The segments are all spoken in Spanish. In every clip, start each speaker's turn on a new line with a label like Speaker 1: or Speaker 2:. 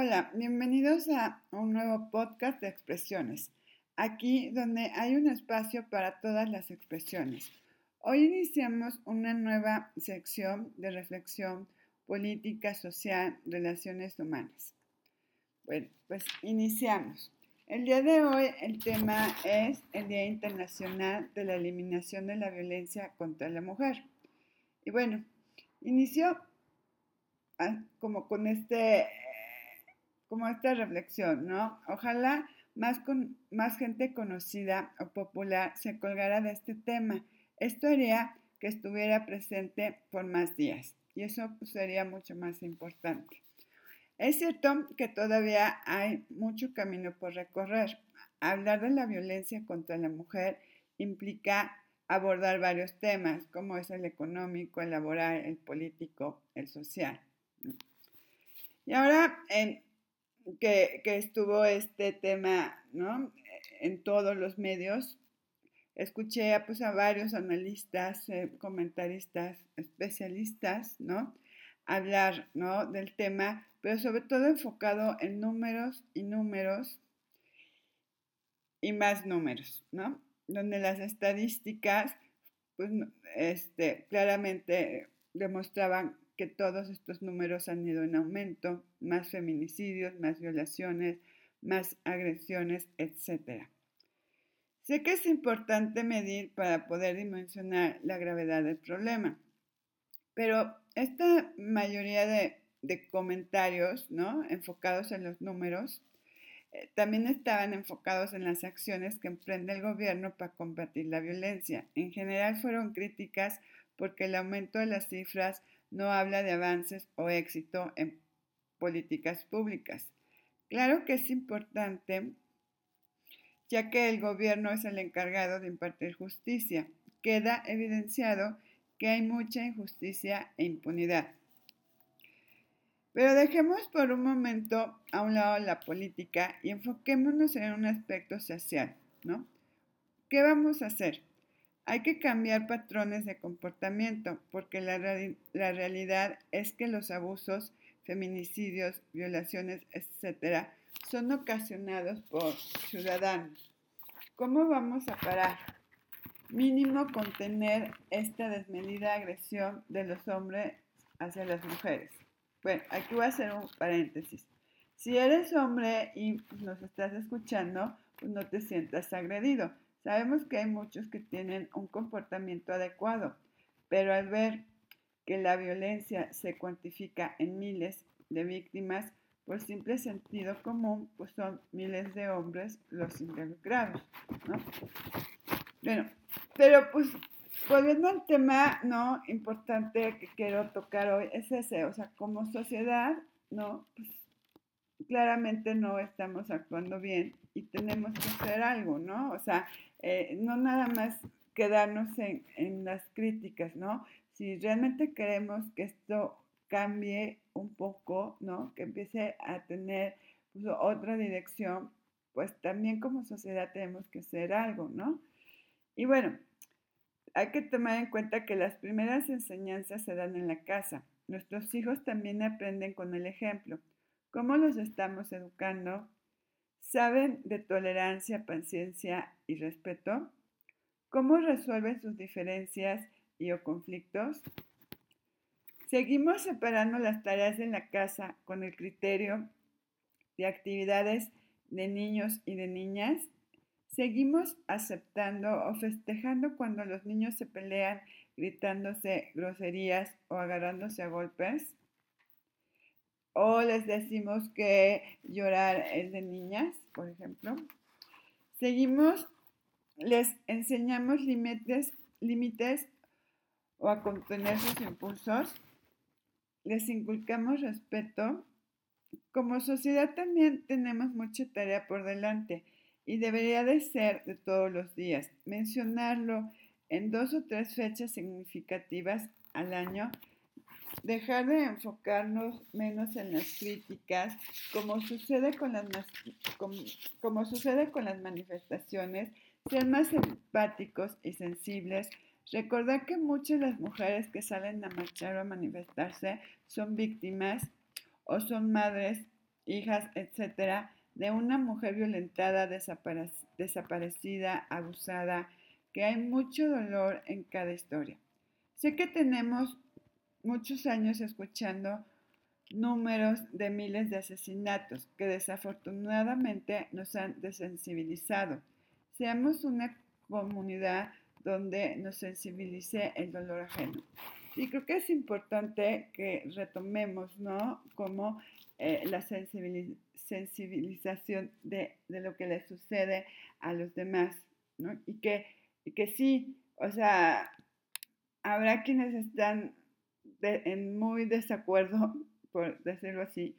Speaker 1: Hola, bienvenidos a un nuevo podcast de expresiones, aquí donde hay un espacio para todas las expresiones. Hoy iniciamos una nueva sección de reflexión política, social, relaciones humanas. Bueno, pues iniciamos. El día de hoy el tema es el Día Internacional de la Eliminación de la Violencia contra la Mujer. Y bueno, inició ah, como con este como esta reflexión, ¿no? Ojalá más, con, más gente conocida o popular se colgara de este tema. Esto haría que estuviera presente por más días y eso pues, sería mucho más importante. Es cierto que todavía hay mucho camino por recorrer. Hablar de la violencia contra la mujer implica abordar varios temas, como es el económico, el laboral, el político, el social. Y ahora, en, que, estuvo este tema ¿no? en todos los medios. Escuché pues, a varios analistas, eh, comentaristas, especialistas, ¿no? Hablar, ¿no? Del tema, pero sobre todo enfocado en números y números y más números, ¿no? Donde las estadísticas, pues, este, claramente demostraban que todos estos números han ido en aumento, más feminicidios, más violaciones, más agresiones, etc. Sé que es importante medir para poder dimensionar la gravedad del problema, pero esta mayoría de, comentarios ¿no? enfocados en los números eh, también estaban enfocados en las acciones que emprende el gobierno para combatir la violencia. En general fueron críticas porque el aumento de las cifras no habla de avances o éxito en políticas públicas. Claro que es importante, ya que el gobierno es el encargado de impartir justicia. Queda evidenciado que hay mucha injusticia e impunidad. Pero dejemos por un momento a un lado la política y enfoquémonos en un aspecto social, ¿no? ¿Qué vamos a hacer? Hay que cambiar patrones de comportamiento porque la, realidad es que los abusos, feminicidios, violaciones, etcétera, son ocasionados por ciudadanos. ¿Cómo vamos a parar? Mínimo contener esta desmedida agresión de los hombres hacia las mujeres. Bueno, aquí voy a hacer un paréntesis. Si eres hombre y nos estás escuchando, pues no te sientas agredido. Sabemos que hay muchos que tienen un comportamiento adecuado, pero al ver que la violencia se cuantifica en miles de víctimas, por simple sentido común, pues son miles de hombres los involucrados, ¿no? Bueno, pero pues volviendo al tema, ¿no? Importante que quiero tocar hoy es ese, o sea, como sociedad, ¿no? Pues claramente no estamos actuando bien y tenemos que hacer algo, ¿no? O sea, eh, no nada más quedarnos en, las críticas, ¿no? Si realmente queremos que esto cambie un poco, ¿no? Que empiece a tener pues, otra dirección, pues también como sociedad tenemos que hacer algo, ¿no? Y bueno, hay que tomar en cuenta que las primeras enseñanzas se dan en la casa. Nuestros hijos también aprenden con el ejemplo. ¿Cómo los estamos educando? ¿Saben de tolerancia, paciencia y respeto? ¿Cómo resuelven sus diferencias y o conflictos? Seguimos separando las tareas en la casa con el criterio de actividades de niños y de niñas. Seguimos aceptando o festejando cuando los niños se pelean gritándose groserías o agarrándose a golpes o les decimos que llorar es de niñas, por ejemplo. Seguimos, les enseñamos límites, límites o a contener sus impulsos. Les inculcamos respeto. Como sociedad también tenemos mucha tarea por delante y debería de ser de todos los días. Mencionarlo en dos o tres fechas significativas al año dejar de enfocarnos menos en las críticas, como sucede con las, como, sucede con las manifestaciones, ser más empáticos y sensibles, recordar que muchas de las mujeres que salen a marchar o a manifestarse son víctimas o son madres hijas, etcétera, de una mujer violentada, desaparecida, abusada, que hay mucho dolor en cada historia. Sé que tenemos muchos años escuchando números de miles de asesinatos que desafortunadamente nos han desensibilizado. Seamos una comunidad donde nos sensibilice el dolor ajeno. Y creo que es importante que retomemos, ¿no? Como eh, la sensibilización de, lo que le sucede a los demás, ¿no? Y que, y que sí, o sea, habrá quienes están en muy desacuerdo, por decirlo así,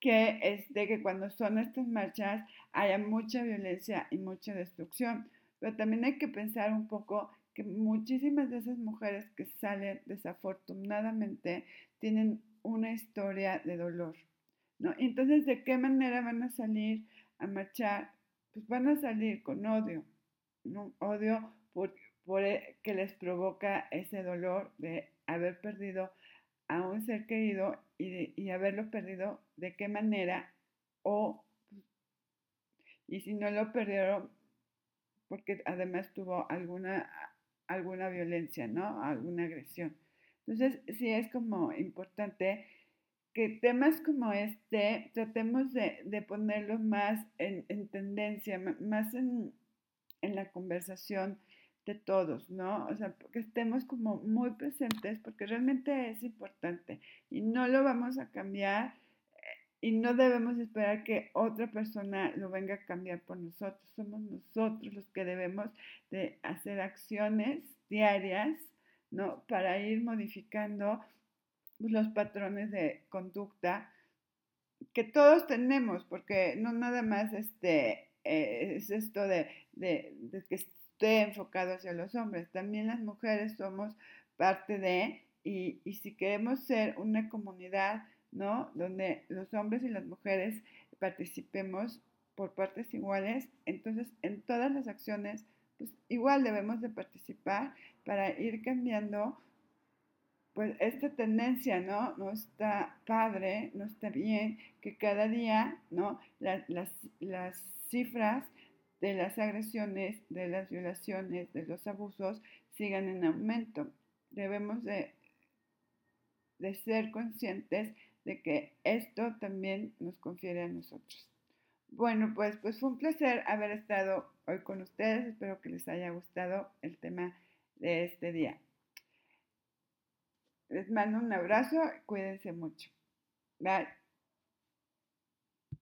Speaker 1: que es de que cuando son estas marchas haya mucha violencia y mucha destrucción. Pero también hay que pensar un poco que muchísimas de esas mujeres que salen desafortunadamente tienen una historia de dolor, ¿no? Entonces, ¿de qué manera van a salir a marchar? Pues van a salir con odio, ¿no? Odio por, por e, que les provoca ese dolor de haber perdido a un ser querido y, haberlo perdido, ¿de qué manera? O, y si no lo perdieron, porque además tuvo alguna alguna violencia, ¿no? Alguna agresión. Entonces, sí es como importante que temas como este tratemos de, de ponerlos más en, tendencia, más en, en, la conversación de todos, ¿no? O sea, que estemos como muy presentes porque realmente es importante y no lo vamos a cambiar y no debemos esperar que otra persona lo venga a cambiar por nosotros. Somos nosotros los que debemos de hacer acciones diarias, ¿no? Para ir modificando los patrones de conducta que todos tenemos, porque no nada más este, eh, es esto de, de, que enfocado hacia los hombres, también las mujeres somos parte de, y, y si queremos ser una comunidad, ¿no? Donde los hombres y las mujeres participemos por partes iguales, entonces en todas las acciones, pues igual debemos de participar para ir cambiando pues esta tendencia, ¿no? No está padre, no está bien que cada día, ¿no? las, las cifras de las agresiones, de las violaciones, de los abusos sigan en aumento. Debemos de, ser conscientes de que esto también nos confiere a nosotros. Bueno, pues, pues fue un placer haber estado hoy con ustedes. Espero que les haya gustado el tema de este día. Les mando un abrazo. Cuídense mucho. Bye.